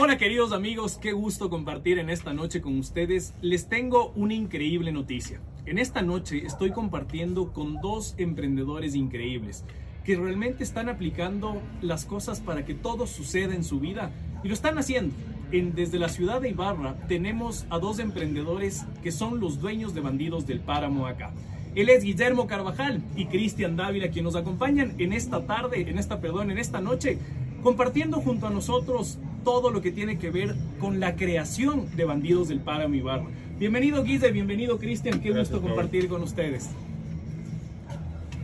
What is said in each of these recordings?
Hola queridos amigos, qué gusto compartir en esta noche con ustedes. Les tengo una increíble noticia. En esta noche estoy compartiendo con dos emprendedores increíbles que realmente están aplicando las cosas para que todo suceda en su vida y lo están haciendo. En, desde la ciudad de Ibarra tenemos a dos emprendedores que son los dueños de Bandidos del Páramo acá. Él es Guillermo Carvajal y Cristian Dávila, quienes nos acompañan en esta tarde, en esta, perdón, en esta noche, compartiendo junto a nosotros todo lo que tiene que ver con la creación de Bandidos del Páramo Ibarra. Bienvenido Guille, bienvenido Cristian, qué Gracias, gusto compartir con ustedes.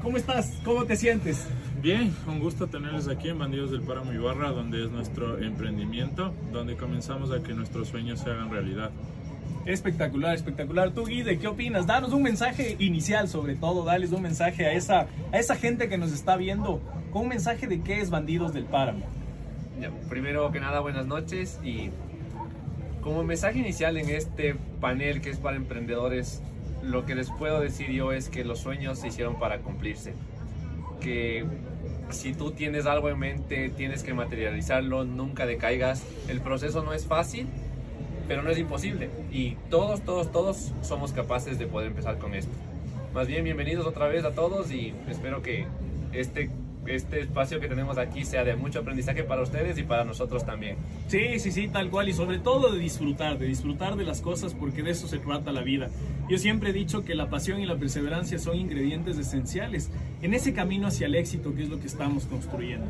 ¿Cómo estás? ¿Cómo te sientes? Bien, un gusto tenerles aquí en Bandidos del Páramo Ibarra, donde es nuestro emprendimiento, donde comenzamos a que nuestros sueños se hagan realidad. Espectacular, espectacular. Tú, Guide, ¿qué opinas? Danos un mensaje inicial, sobre todo, dales un mensaje a esa, a esa gente que nos está viendo, con un mensaje de qué es Bandidos del Páramo. Primero que nada, buenas noches y como mensaje inicial en este panel que es para emprendedores, lo que les puedo decir yo es que los sueños se hicieron para cumplirse. Que si tú tienes algo en mente, tienes que materializarlo, nunca decaigas. El proceso no es fácil, pero no es imposible. Y todos, todos, todos somos capaces de poder empezar con esto. Más bien, bienvenidos otra vez a todos y espero que este, este espacio que tenemos aquí sea de mucho aprendizaje para ustedes y para nosotros también. Sí, sí, sí, tal cual. Y sobre todo de disfrutar, de disfrutar de las cosas porque de eso se trata la vida. Yo siempre he dicho que la pasión y la perseverancia son ingredientes esenciales en ese camino hacia el éxito que es lo que estamos construyendo.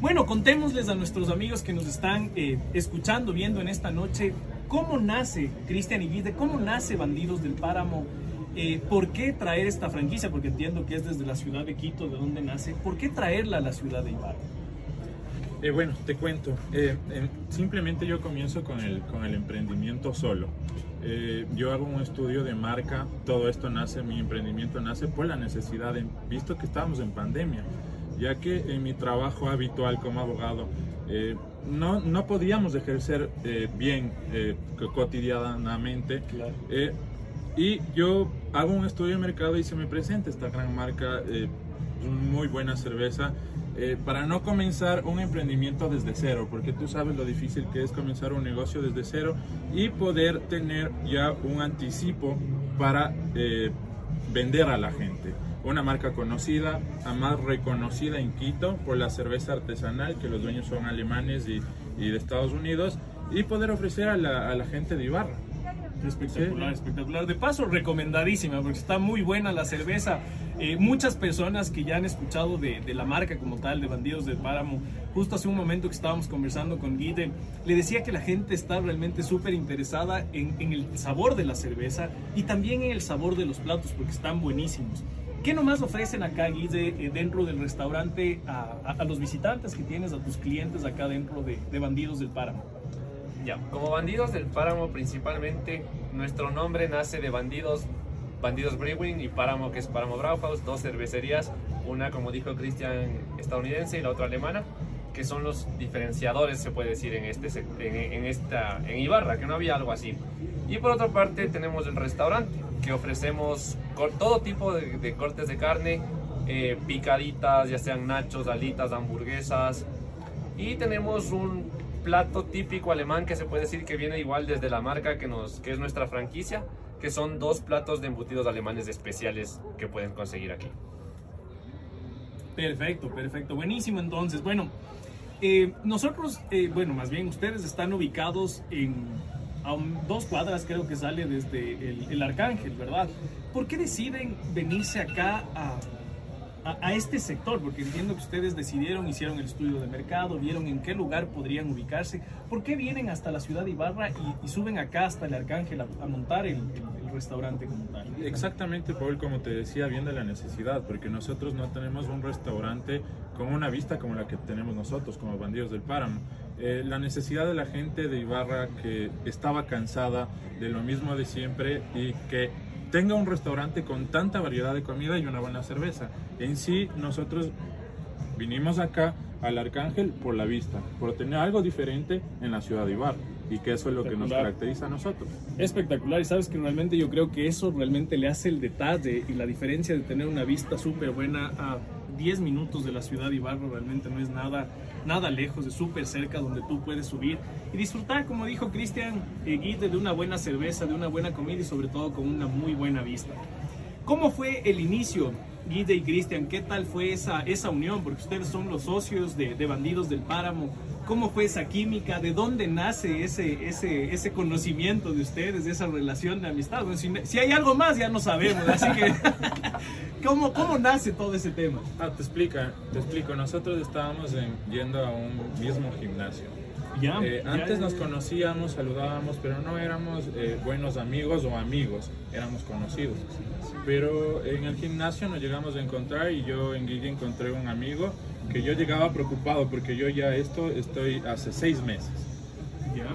Bueno, contémosles a nuestros amigos que nos están eh, escuchando, viendo en esta noche, cómo nace Cristian Guide, cómo nace Bandidos del Páramo, eh, por qué traer esta franquicia, porque entiendo que es desde la ciudad de Quito, de donde nace, por qué traerla a la ciudad de Ibarra. Eh, bueno, te cuento, eh, eh, simplemente yo comienzo con el, con el emprendimiento solo. Yo hago un estudio de marca, todo esto nace, mi emprendimiento nace por la necesidad, visto que estábamos en pandemia, ya que en mi trabajo habitual como abogado no, no podíamos ejercer eh, bien eh, co- cotidianamente. Eh, y yo hago un estudio de mercado y se me presenta esta gran marca, muy buena cerveza, para no comenzar un emprendimiento desde cero, porque tú sabes lo difícil que es comenzar un negocio desde cero y poder tener ya un anticipo para vender a la gente. Una marca conocida, además reconocida en Quito por la cerveza artesanal, que los dueños son alemanes y, y de Estados Unidos, y poder ofrecer a la, a la gente de Ibarra. Espectacular, Sí. espectacular. De paso, recomendadísima, porque está muy buena la cerveza. Eh, muchas personas que ya han escuchado de, de la marca como tal, de Bandidos del Páramo, justo hace un momento que estábamos conversando con Guide, le decía que la gente está realmente súper interesada en, en el sabor de la cerveza y también en el sabor de los platos, porque están buenísimos. ¿Qué nomás ofrecen acá, Guide, eh, dentro del restaurante a, los visitantes que tienes, a tus clientes acá dentro de, de Bandidos del Páramo? Ya, como bandidos del páramo principalmente, nuestro nombre nace de bandidos, Bandidos Brewing y Páramo, que es Páramo Brauhaus, dos cervecerías, una como dijo Cristian estadounidense y la otra alemana, que son los diferenciadores, se puede decir, en, este, en, en esta, en Ibarra, que no había algo así. Y por otra parte tenemos el restaurante, que ofrecemos todo tipo de, de cortes de carne, eh, picaditas, ya sean nachos, alitas, hamburguesas, y tenemos un plato típico alemán que se puede decir que viene igual desde la marca que, nos, que es nuestra franquicia, que son dos platos de embutidos alemanes especiales que pueden conseguir aquí. Perfecto, perfecto, buenísimo entonces. Bueno, eh, nosotros, eh, bueno, más bien ustedes están ubicados en a dos cuadras, creo que sale desde el, el Arcángel, ¿verdad? ¿Por qué deciden venirse acá a, a, este sector? Porque entiendo que ustedes decidieron, hicieron el estudio de mercado, vieron en qué lugar podrían ubicarse. ¿Por qué vienen hasta la ciudad de Ibarra y, suben acá hasta el Arcángel a, montar el restaurante como tal? Exactamente, Paul, como te decía, viene la necesidad, porque nosotros no tenemos un restaurante con una vista como la que tenemos nosotros, como Bandidos del Páramo. Eh, la necesidad de la gente de Ibarra que estaba cansada de lo mismo de siempre y que tenga un restaurante con tanta variedad de comida y una buena cerveza. En sí, nosotros vinimos acá al Arcángel por la vista, por tener algo diferente en la ciudad de Ibarra y que eso es lo que nos caracteriza a nosotros. Espectacular y sabes que realmente yo creo que eso realmente le hace el detalle y la diferencia de tener una vista súper buena a 10 minutos de la ciudad de Ibarra, realmente no es nada, nada lejos, es súper cerca donde tú puedes subir y disfrutar, como dijo Cristian eh, Guide, de una buena cerveza, de una buena comida y sobre todo con una muy buena vista. ¿Cómo fue el inicio, Guide y Cristian? ¿Qué tal fue esa, esa unión? Porque ustedes son los socios de, de Bandidos del Páramo. ¿Cómo fue esa química? ¿De dónde nace ese, ese, ese conocimiento de ustedes, de esa relación de amistad? Si, hay algo más ya no sabemos, así que ¿cómo, ¿cómo nace todo ese tema? Ah, te explica, te explico. Nosotros estábamos en, yendo a un mismo gimnasio. Eh, antes nos conocíamos, saludábamos, pero no éramos eh, buenos amigos o amigos, éramos conocidos. Pero en el gimnasio nos llegamos a encontrar y yo en Guille encontré un amigo que yo llegaba preocupado porque yo ya esto estoy hace seis meses.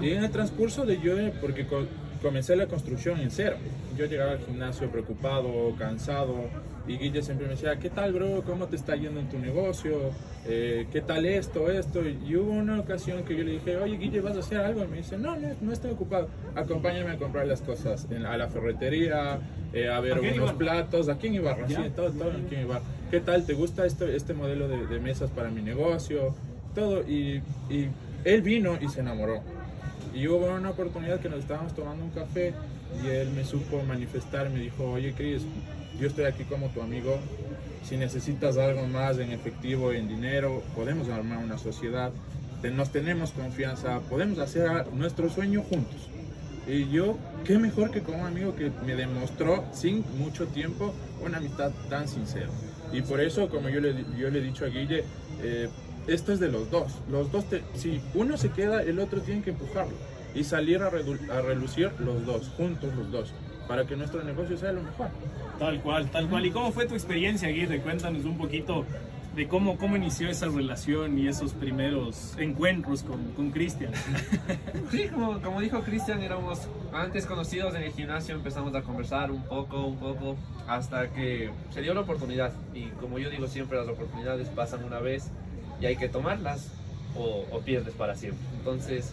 Y en el transcurso de yo, porque comencé la construcción en cero, yo llegaba al gimnasio preocupado, cansado, y Guille siempre me decía, ¿qué tal, bro? ¿Cómo te está yendo en tu negocio? Eh, ¿Qué tal esto, esto? Y hubo una ocasión que yo le dije, oye, Guille, ¿vas a hacer algo? Y me dice, no, no, no estoy ocupado. Acompáñame a comprar las cosas en- a la ferretería, eh, a ver ¿Aquí en unos platos, aquí en Ibarra, sí, todo, todo aquí en Ibarra. ¿Qué tal? ¿Te gusta esto, este modelo de, de mesas para mi negocio? Todo. Y, y él vino y se enamoró. Y hubo una oportunidad que nos estábamos tomando un café y él me supo manifestar, me dijo, oye Chris, yo estoy aquí como tu amigo, si necesitas algo más en efectivo, en dinero, podemos armar una sociedad, nos tenemos confianza, podemos hacer nuestro sueño juntos. Y yo, qué mejor que con un amigo que me demostró sin mucho tiempo una amistad tan sincera. Y por eso, como yo le, yo le he dicho a Guille, eh, esto es de los dos. Los dos, te- si uno se queda, el otro tiene que empujarlo. Y salir a, redu- a relucir los dos, juntos los dos, para que nuestro negocio sea lo mejor. Tal cual, tal cual. ¿Y cómo fue tu experiencia, Aguirre? Cuéntanos un poquito de cómo, cómo inició esa relación y esos primeros encuentros con, con Cristian. Sí, como, como dijo Cristian, éramos antes conocidos en el gimnasio, empezamos a conversar un poco, un poco, hasta que se dio la oportunidad. Y como yo digo siempre, las oportunidades pasan una vez y hay que tomarlas o, o pierdes para siempre. Entonces,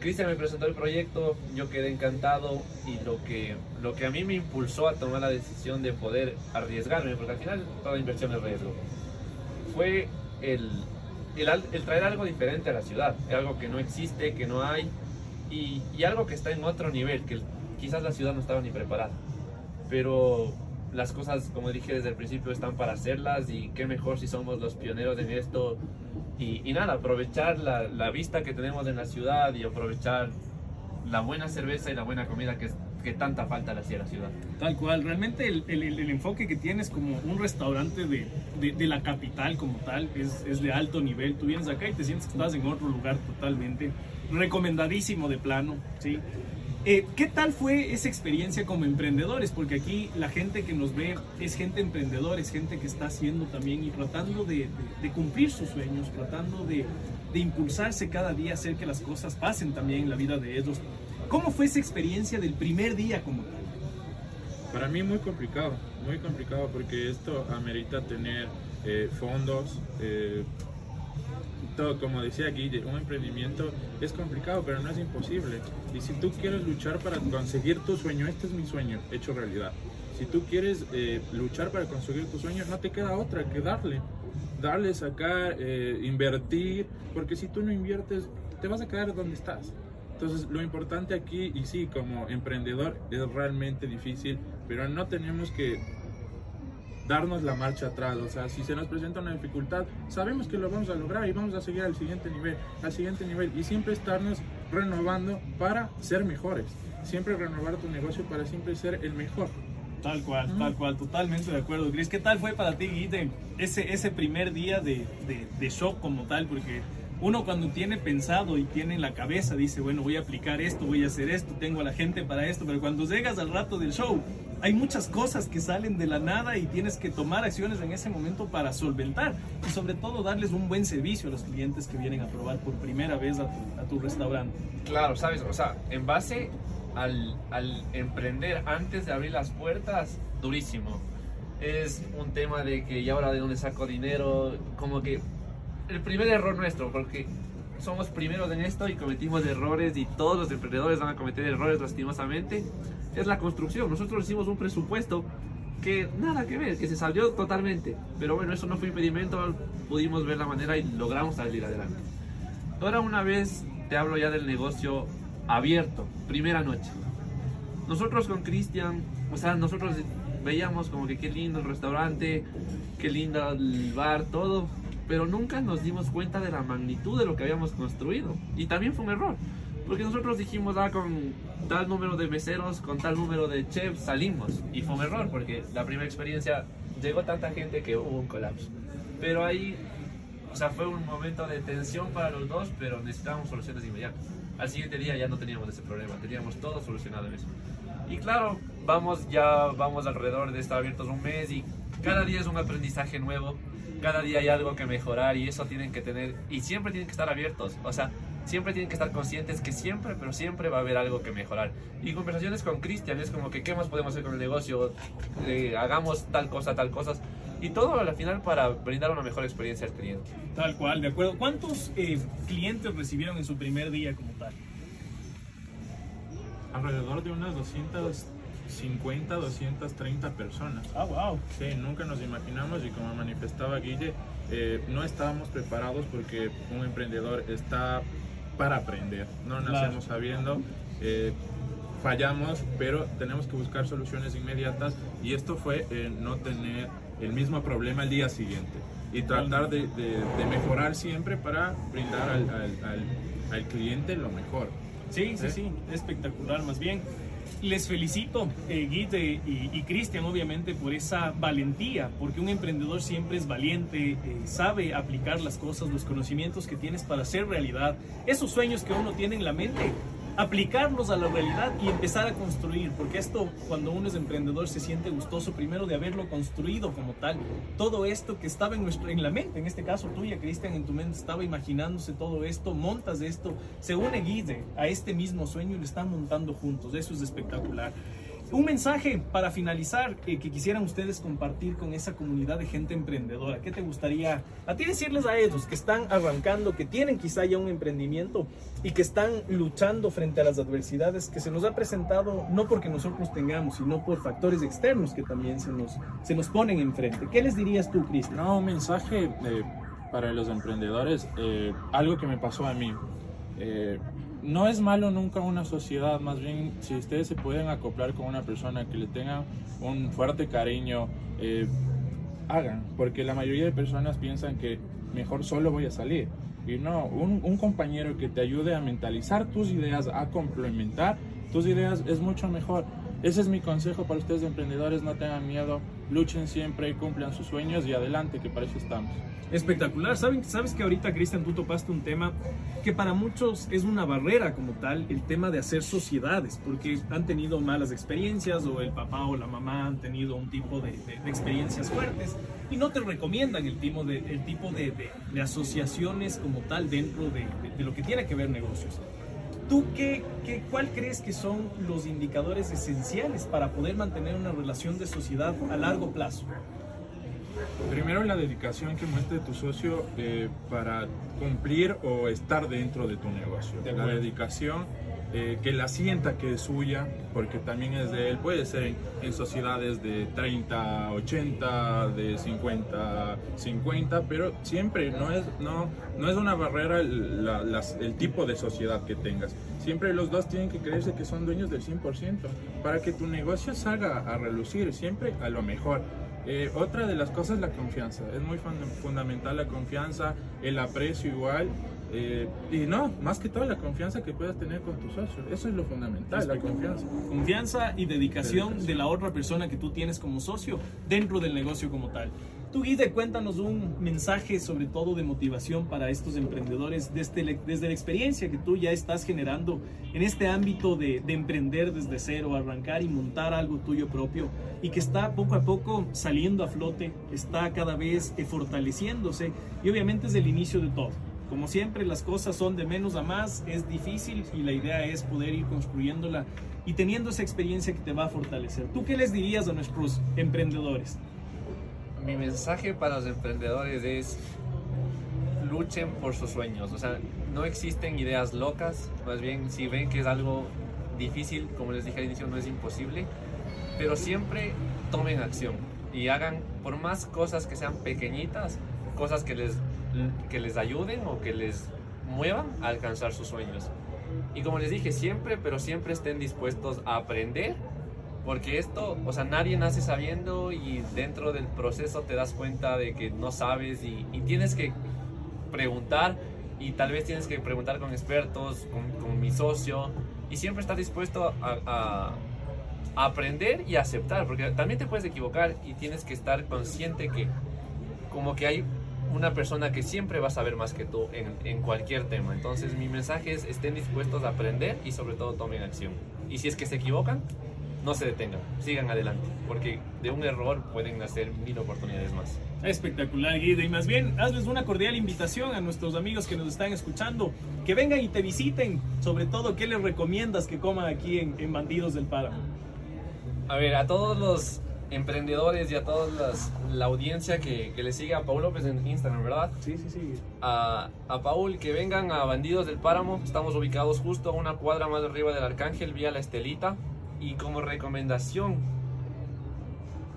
Cristian me presentó el proyecto, yo quedé encantado y lo que, lo que a mí me impulsó a tomar la decisión de poder arriesgarme, porque al final toda inversión es riesgo, fue el, el, el traer algo diferente a la ciudad, algo que no existe, que no hay y, y algo que está en otro nivel, que quizás la ciudad no estaba ni preparada. Pero las cosas, como dije desde el principio, están para hacerlas y qué mejor si somos los pioneros en esto. Y, y nada, aprovechar la, la vista que tenemos en la ciudad y aprovechar la buena cerveza y la buena comida que, que tanta falta le hacía a la ciudad. Tal cual, realmente el, el- el enfoque que tienes como un restaurante de, de- la capital como tal es, es de alto nivel. Tú vienes acá y te sientes que estás en otro lugar totalmente. Recomendadísimo de plano, ¿sí? Eh, ¿Qué tal fue esa experiencia como emprendedores? Porque aquí la gente que nos ve es gente emprendedora, es gente que está haciendo también y tratando de, de- de cumplir sus sueños, tratando de, de impulsarse cada día, hacer que las cosas pasen también en la vida de ellos. ¿Cómo fue esa experiencia del primer día como tal? Para mí muy complicado, muy complicado porque esto amerita tener eh, fondos, eh, todo, como decía Guille, un emprendimiento es complicado, pero no es imposible. Y si tú quieres luchar para conseguir tu sueño, este es mi sueño hecho realidad. Si tú quieres eh, luchar para conseguir tu sueño, no te queda otra que darle. Darle, sacar, eh, invertir, porque si tú no inviertes, te vas a quedar donde estás. Entonces, lo importante aquí, y sí, como emprendedor, es realmente difícil, pero no tenemos que darnos la marcha atrás. O sea, si se nos presenta una dificultad, sabemos que lo vamos a lograr y vamos a seguir al siguiente nivel, al siguiente nivel, y siempre estarnos renovando para ser mejores. Siempre renovar tu negocio para siempre ser el mejor. Tal cual, tal cual, totalmente de acuerdo. Cris, ¿qué tal fue para ti, Guide, ese, ese primer día de, de, de shock como tal? Porque uno cuando tiene pensado y tiene en la cabeza, dice, bueno, voy a aplicar esto, voy a hacer esto, tengo a la gente para esto, pero cuando llegas al rato del show, hay muchas cosas que salen de la nada y tienes que tomar acciones en ese momento para solventar y sobre todo darles un buen servicio a los clientes que vienen a probar por primera vez a tu, restaurante. Claro, sabes, o sea, en base al, al emprender antes de abrir las puertas, durísimo. Es un tema de que, ¿y ahora de dónde saco dinero? Como que el primer error nuestro, porque somos primeros en esto y cometimos errores y todos los emprendedores van a cometer errores lastimosamente, es la construcción. Nosotros hicimos un presupuesto que nada que ver, que se salió totalmente. Pero bueno, eso no fue impedimento, pudimos ver la manera y logramos salir adelante. Ahora una vez te hablo ya del negocio abierto, primera noche. Nosotros con Cristian, o sea, nosotros veíamos como que qué lindo el restaurante, qué lindo el bar, todo, pero nunca nos dimos cuenta de la magnitud de lo que habíamos construido. Y también fue un error, porque nosotros dijimos, ah, con tal número de meseros, con tal número de chefs salimos. Y fue un error, porque la primera experiencia llegó tanta gente que hubo un colapso. Pero ahí, o sea, fue un momento de tensión para los dos, pero necesitábamos soluciones inmediatas. Al siguiente día ya no teníamos ese problema, teníamos todo solucionado en eso. Y claro, vamos ya, vamos alrededor de estar abiertos un mes y cada día es un aprendizaje nuevo, cada día hay algo que mejorar y eso tienen que tener, y siempre tienen que estar abiertos, o sea, siempre tienen que estar conscientes que siempre, pero siempre va a haber algo que mejorar. Y conversaciones con Cristian es como que, ¿qué más podemos hacer con el negocio? Eh, hagamos tal cosa, tal cosas. Y todo al final para brindar una mejor experiencia al cliente. Tal cual, de acuerdo. ¿Cuántos eh, clientes recibieron en su primer día como tal? Alrededor de unas 250, 230 personas. Ah, wow. Sí, nunca nos imaginamos y como manifestaba Guille, eh, no estábamos preparados porque un emprendedor está para aprender. No nacemos sabiendo, eh, fallamos, pero tenemos que buscar soluciones inmediatas y esto fue eh, no tener el mismo problema el día siguiente y tratar de, de- de mejorar siempre para brindar al, al- al- al cliente lo mejor. Sí, sí, ¿Eh? sí, espectacular más bien. Les felicito, eh, y, y Cristian, obviamente, por esa valentía, porque un emprendedor siempre es valiente, eh, sabe aplicar las cosas, los conocimientos que tienes para hacer realidad, esos sueños que uno tiene en la mente, aplicarlos a la realidad y empezar a construir, porque esto, cuando uno es emprendedor, se siente gustoso primero de haberlo construido como tal. Todo esto que estaba en, nuestro, en la mente, en este caso tuya, Cristian, en tu mente estaba imaginándose todo esto, montas esto, se une Guide a este mismo sueño y lo están montando juntos. Eso es espectacular. Un mensaje para finalizar eh, que quisieran ustedes compartir con esa comunidad de gente emprendedora. ¿Qué te gustaría a ti decirles a ellos que están arrancando, que tienen quizá ya un emprendimiento y que están luchando frente a las adversidades que se nos ha presentado no porque nosotros tengamos, sino por factores externos que también se nos, se nos ponen enfrente? ¿Qué les dirías tú, Cristian? No, un mensaje eh, para los emprendedores, eh, algo que me pasó a mí. No es malo nunca una sociedad, más bien si ustedes se pueden acoplar con una persona que le tenga un fuerte cariño, eh, hagan, porque la mayoría de personas piensan que mejor solo voy a salir. Y no, un, un compañero que te ayude a mentalizar tus ideas, a complementar tus ideas es mucho mejor. Ese es mi consejo para ustedes emprendedores, no tengan miedo, luchen siempre cumplan sus sueños y adelante, que para eso estamos. Espectacular. ¿Saben, Sabes que ahorita, Cristian, tú topaste un tema que para muchos es una barrera como tal, el tema de hacer sociedades, porque han tenido malas experiencias o el papá o la mamá han tenido un tipo de, experiencias fuertes y no te recomiendan el tipo de, asociaciones como tal dentro de, de- de lo que tiene que ver negocios. ¿Tú qué, qué, cuál crees que son los indicadores esenciales para poder mantener una relación de sociedad a largo plazo? Primero la dedicación que muestre tu socio eh, para cumplir o estar dentro de tu negocio. De la dedicación, eh, que la sienta que es suya, porque también es de él. Puede ser en, sociedades de 30, 80, de 50, 50, pero siempre no es, no, no es una barrera el tipo de sociedad que tengas. Siempre los dos tienen que creerse que son dueños del 100% para que tu negocio salga a relucir, siempre a lo mejor. Eh, otra de las cosas es la confianza. Es muy funda- fundamental la confianza, el aprecio igual. eh, y no, más que todo la confianza que puedas tener con tu socio. Eso es lo fundamental, la confianza. Confianza y dedicación, Dedicación. de la otra persona que tú tienes como socio dentro del negocio como tal. Tú, Guide, cuéntanos un mensaje sobre todo de motivación para estos emprendedores desde, la- desde la experiencia que tú ya estás generando en este ámbito de, de emprender desde cero, arrancar y montar algo tuyo propio y que está poco a poco saliendo a flote, está cada vez eh, fortaleciéndose y obviamente es el inicio de todo. Como siempre, las cosas son de menos a más, es difícil y la idea es poder ir construyéndola y teniendo esa experiencia que te va a fortalecer. ¿Tú qué les dirías a nuestros emprendedores? Mi mensaje para los emprendedores es luchen por sus sueños. O sea, no existen ideas locas. Más bien, si ven que es algo difícil, como les dije al inicio, no es imposible. Pero siempre tomen acción y hagan por más cosas que sean pequeñitas, cosas que les, que les ayuden o que les muevan a alcanzar sus sueños. Y como les dije, siempre, pero siempre estén dispuestos a aprender, porque esto, o sea, nadie nace sabiendo y dentro del proceso te das cuenta de que no sabes y, y tienes que preguntar y tal vez tienes que preguntar con expertos, con, con mi socio, y siempre estar dispuesto a, a, a aprender y aceptar, porque también te puedes equivocar y tienes que estar consciente que como que hay una persona que siempre va a saber más que tú en, en, cualquier tema. Entonces mi mensaje es estén dispuestos a aprender y sobre todo tomen acción. Y si es que se equivocan, no se detengan, sigan adelante, porque de un error pueden nacer mil oportunidades más. Espectacular, Guido. Y más bien, hazles una cordial invitación a nuestros amigos que nos están escuchando, que vengan y te visiten. Sobre todo, ¿qué les recomiendas que coman aquí en, en Bandidos del Páramo? A ver, a todos los emprendedores y a toda la audiencia que, que, le sigue a Paul López en Instagram, ¿verdad? Sí, sí, sí. A, a, Paul, que vengan a Bandidos del Páramo. Estamos ubicados justo a una cuadra más arriba del Arcángel, vía La Estelita. Y como recomendación,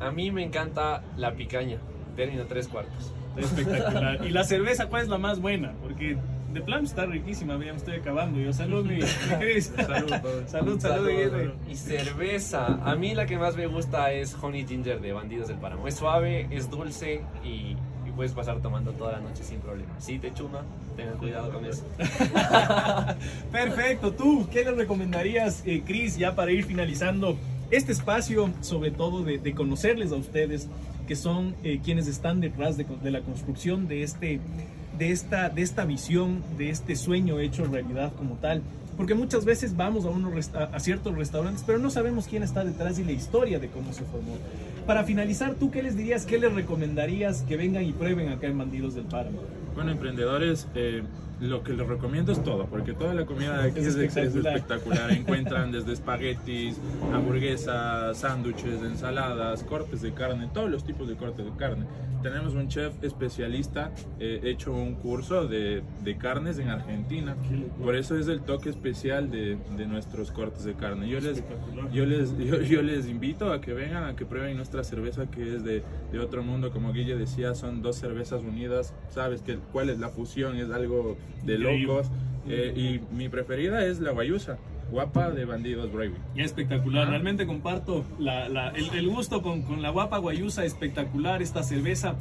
a mí me encanta la picaña, término tres cuartos. Espectacular. ¿Y la cerveza cuál es la más buena? Porque de plan está riquísima, ya me estoy acabando. Yo, salud, mi, mi Cris. Salud, salud, salud, salud, Y cerveza, a mí la que más me gusta es Honey Ginger de Bandidos del Páramo. Es suave, es dulce y, y puedes pasar tomando toda la noche sin problema. Si te chuma, tengan cuidado con eso. Perfecto, tú, ¿qué le recomendarías, eh, Cris, ya para ir finalizando este espacio, sobre todo de, conocerles a ustedes, que son eh, quienes están detrás de, de la construcción de este de esta, de esta visión, de este sueño hecho realidad como tal. Porque muchas veces vamos a, unos, a ciertos restaurantes, pero no sabemos quién está detrás y la historia de cómo se formó. Para finalizar, ¿tú qué les dirías, qué les recomendarías que vengan y prueben acá en Bandidos del Páramo? Bueno, emprendedores, eh, lo que les recomiendo es todo, porque toda la comida de aquí es, es, espectacular. es espectacular. Encuentran desde espaguetis, hamburguesas, sándwiches, ensaladas, cortes de carne, todos los tipos de cortes de carne. Tenemos un chef especialista, eh, hecho un curso de, de, carnes en Argentina. Por eso es el toque especial de, de nuestros cortes de carne. Yo les, yo, les, yo, yo, les invito a que vengan, a que prueben nuestra cerveza que es de, de otro mundo. Como Guille decía, son dos cervezas unidas. Sabes que cuál es la fusión, es algo de locos. Eh, y mi preferida es la guayusa. Guapa de Bandidos Braving. Y espectacular, ah. realmente comparto la, la, el, el, gusto con, con, la guapa guayusa, espectacular esta cerveza.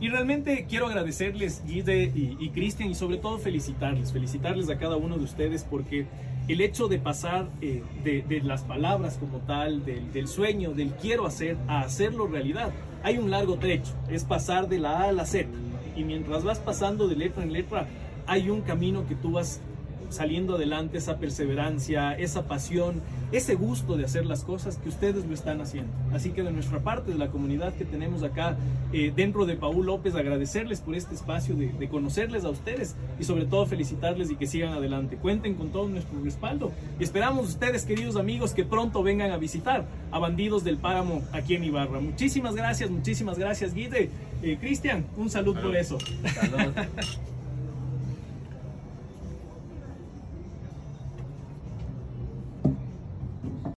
Y realmente quiero agradecerles, Guide y, y Cristian, y sobre todo felicitarles, felicitarles a cada uno de ustedes porque el hecho de pasar eh, de, de, las palabras como tal, del, del, sueño, del quiero hacer, a hacerlo realidad, hay un largo trecho, es pasar de la A a la Z. Y mientras vas pasando de letra en letra, hay un camino que tú vas saliendo adelante, esa perseverancia, esa pasión, ese gusto de hacer las cosas que ustedes lo están haciendo. Así que de nuestra parte, de la comunidad que tenemos acá eh, dentro de Paul López, agradecerles por este espacio de, de, conocerles a ustedes y sobre todo felicitarles y que sigan adelante. Cuenten con todo nuestro respaldo y esperamos ustedes, queridos amigos, que pronto vengan a visitar a Bandidos del Páramo aquí en Ibarra. Muchísimas gracias, muchísimas gracias, Guide. Eh, Cristian, un salud, salud por eso. Salud.